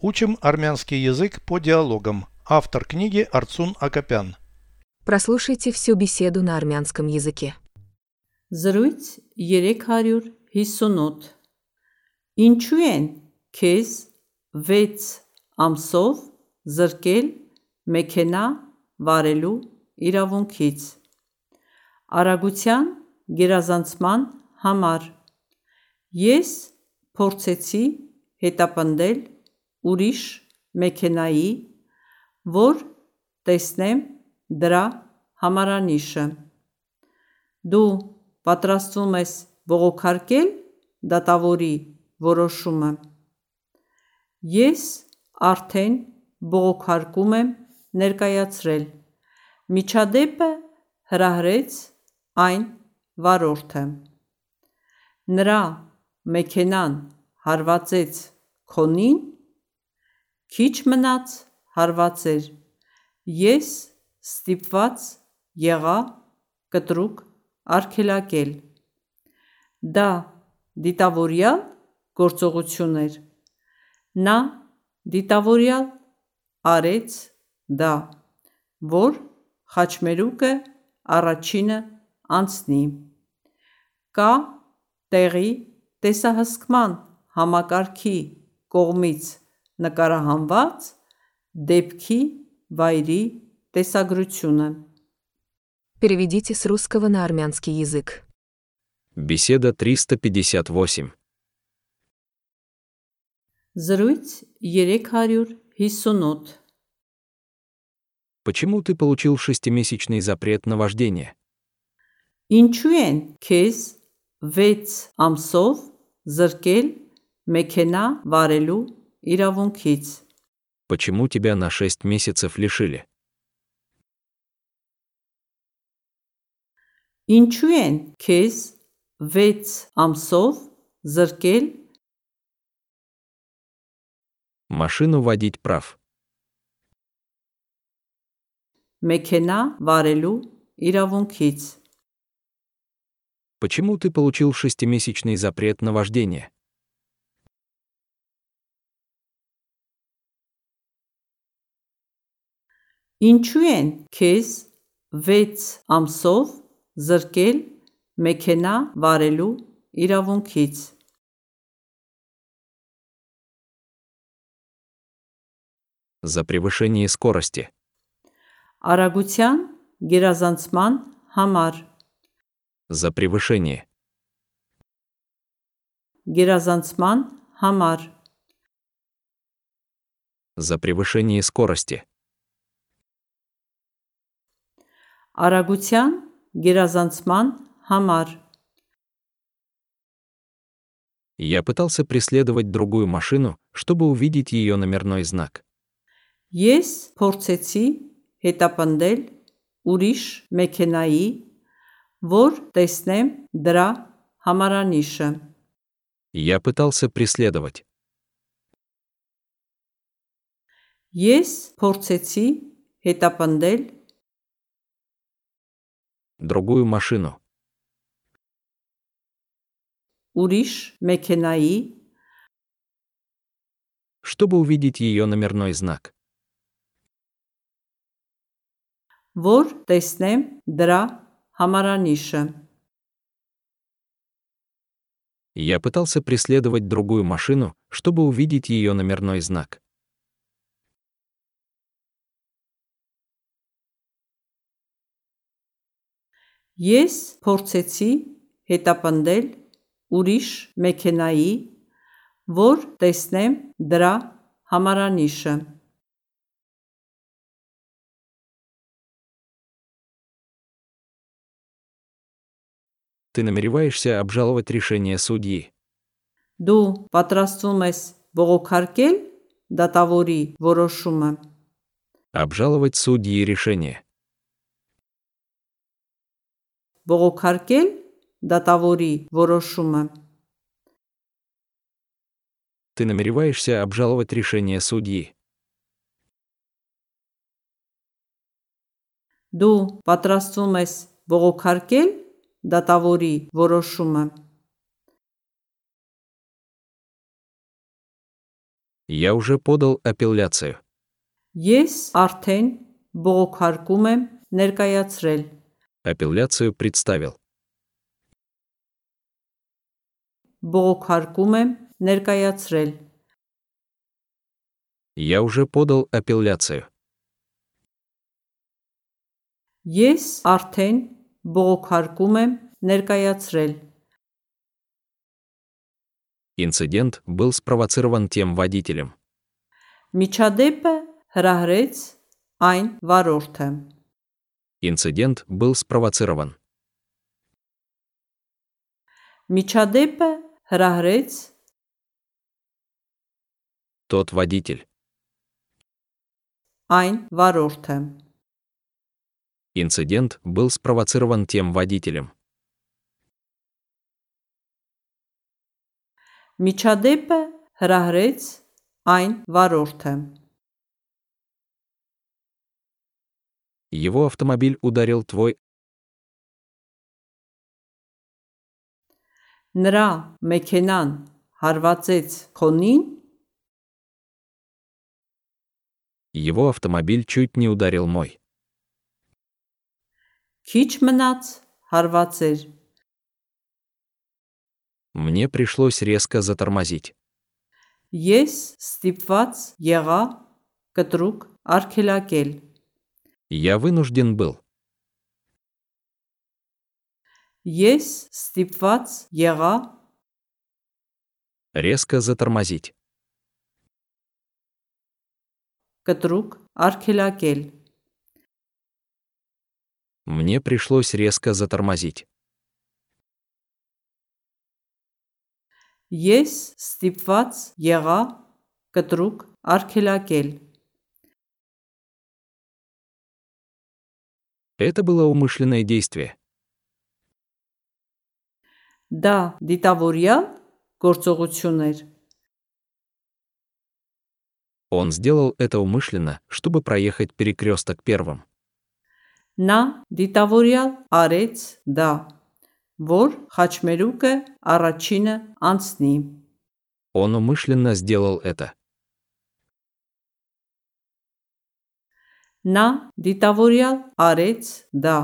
Учим армянский язык по диалогам. Автор книги Арцун Акопян. Прослушайте всю беседу на армянском языке. Զրույց 358 Ինչու են քեզ 6 ամսով զրկել մեքենա վարելու իրավունքից Արագության գերազանցման համար Ես փորձեցի հետապնդել ուրիշ մեքենայի, որ տեսնեմ դրա համարանիշը։ Դու պատրաստվում ես բողոքարկել դատավորի որոշումը։ Ես արդեն բողոքարկում եմ ներկայացրել։ Միջադեպը հրահրեց այն վարորդը։ Նրա մեքենան հարվածեց քոնին, քիչ մնաց հարվածեր, ես ստիպված եղա կտրուկ արգելակել։ Դա դիտավորյալ գործողություն էր։ Նա դիտավորյալ արեց դա, որ խաչմերուկը առաջինը անցնի։ Կա տեղի տեսահսկման համակարգի կողմից նկարահանված դեպքի վայրի տեսագրությունը։ Переведите с русского на армянский язык. Беседа 358. Զրույց 358 Почему ты получил шестимесячный запрет на вождение? Ինչու են քեզ 6 ամսով զրկել մեքենա վարելու իրավունքից Почему тебя на 6 месяцев лишили? Ինչու են քեզ 6 ամսով զրկել Машину водить прав. մեքենա վարելու իրավունքից Почему ты получил шестимесячный запрет на вождение? Ինչու են քեզ 6 ամսով զրկել մեքենա վարելու իրավունքից За превышение скорости. Արագության գերազանցման համար За превышение. գերազանցման համար За превышение скорости. Արագության գերազանցման համար Я пытался преследовать другую машину, чтобы увидеть ее номерной знак. Ես փորձեցի հետապնդել ուրիշ մեքենայի, որ տեսնեմ դրա համարանիշը։ Я пытался преследовать. Ես փորձեցի հետապնդել другую машину. Уриш Мекенаи. Чтобы увидеть ее номерной знак. Вор Теснем Дра Хамараниша. Я пытался преследовать другую машину, чтобы увидеть ее номерной знак. Ես փորձեցի հետապնդել ուրիշ մեքենայի, որ տեսնեմ դրա համարանիշը։ Ты намереваешься обжаловать решение судьи. Դու պատրաստվում ես բողոքարկել դատավորի որոշումը։ Обжаловать судьи решение. Բողոքարկել դատավորի որոշումը։ Ты намереваешься обжаловать решение судьи. Դու պատրաստվում ես բողոքարկել դատավորի որոշումը։ Я уже подал апелляцию. Ես արդեն բողոքարկում եմ ներկայացրել։ Апелляцию представил. Բողոքարկում եմ ներկայացրել։ Я уже подал апелляцию. Ես արդեն բողոքարկում եմ ներկայացրել։ Инцидент был спровоцирован тем водителем. Միջադեպը հրահրեց այն վարորդը։ Инцидент был спровоцирован. Միջադեպը հրահրեց Тот водитель. այն վարորդը։ Инцидент был спровоцирован тем водителем. Միջադեպը հրահրեց այն վարորդը։ Его автомобиль ударил твой Նրա մեքենան հարվածեց քոնին, Его автомобиль чуть не ударил мой. քիչ մնաց հարվածեր։ Мне пришлось резко затормозить. Ես ստիպված եղա կտրուկ արգելակել։ я вынужден был. Есть стипвац яра. Резко затормозить. Катрук аркелякель. Мне пришлось резко затормозить. Есть стипвац яра. Катрук аркелякель. Это было умышленное действие. Դա դիտավորյալ գործողություն էր։ Он сделал это умышленно, чтобы проехать перекресток первым. Նա դիտավորյալ արեց դա, որ խաչմերուկը առաջինը անցնի։ Он умышленно сделал это. Նա դիտավորյալ արեց դա,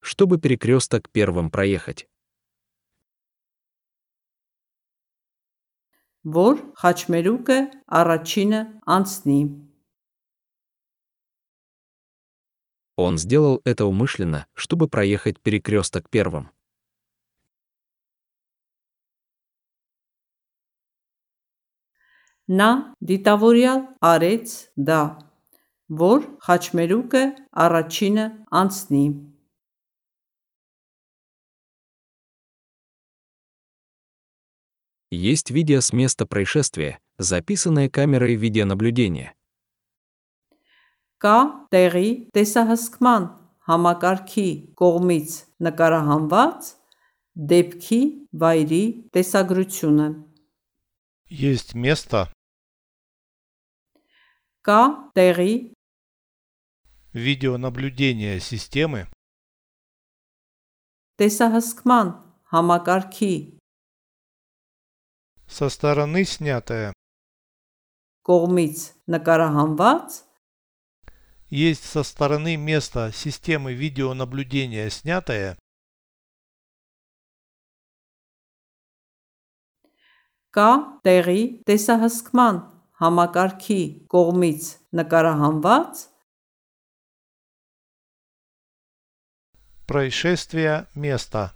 чтобы перекресток первым проехать. որ խաչմերուկը առաջինը անցնի։ Он сделал это умышленно, чтобы проехать перекресток первым. Նա դիտավորյալ արեց դա, որ խաչմերուկը առաջինը անցնի։ Есть видео с места происшествия, записанное камерой видеонаблюдения. Կա տեղի տեսահսկման համակարգի կողմից նկարահանված դեպքի վայրի տեսագրությունը։ Есть место Կա տեղի видеонаблюдения системы տեսահսկման համակարգի со стороны снятое. կողմից նկարահանված Есть со стороны места системы видеонаблюдения снятое կա տեղի տեսահսկման համակարգի կողմից նկարահանված происшествия места.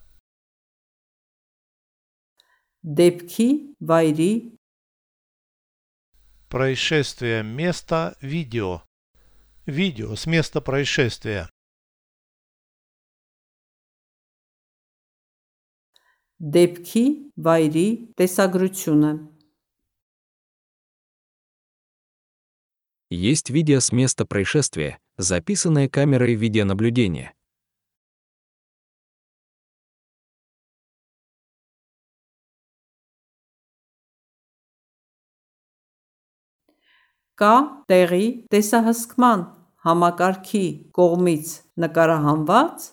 դեպքի վայրի Происшествие места видео. Видео с места происшествия. դեպքի վայրի տեսագրությունը Есть видео с места происшествия, записанное камерой видеонаблюдения. կա տեղի տեսահսկման համակարգի կողմից նկարահանված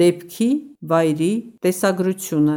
դեպքի վայրի տեսագրությունը